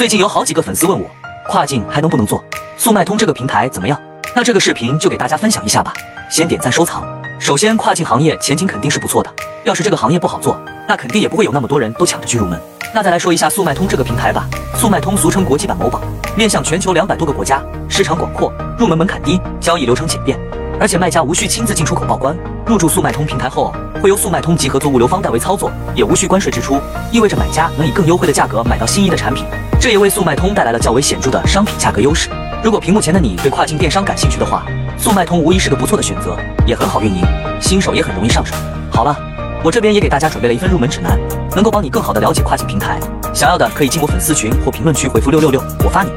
最近有好几个粉丝问我，跨境还能不能做？速卖通这个平台怎么样？那这个视频就给大家分享一下吧。先点赞收藏。首先，跨境行业前景肯定是不错的。要是这个行业不好做，那肯定也不会有那么多人都抢着去入门。那再来说一下速卖通这个平台吧。速卖通俗称国际版某宝，面向全球两百多个国家，市场广阔，入门门槛低，交易流程简便，而且卖家无需亲自进出口报关。入驻速卖通平台后，会由速卖通及合作物流方代为操作，也无需关税支出，意味着买家能以更优惠的价格买到心仪的产品。这也为速卖通带来了较为显著的商品价格优势。如果屏幕前的你对跨境电商感兴趣的话，速卖通无疑是个不错的选择，也很好运营，新手也很容易上手。好了，我这边也给大家准备了一份入门指南，能够帮你更好的了解跨境平台。想要的可以进我粉丝群或评论区回复六六六，我发你。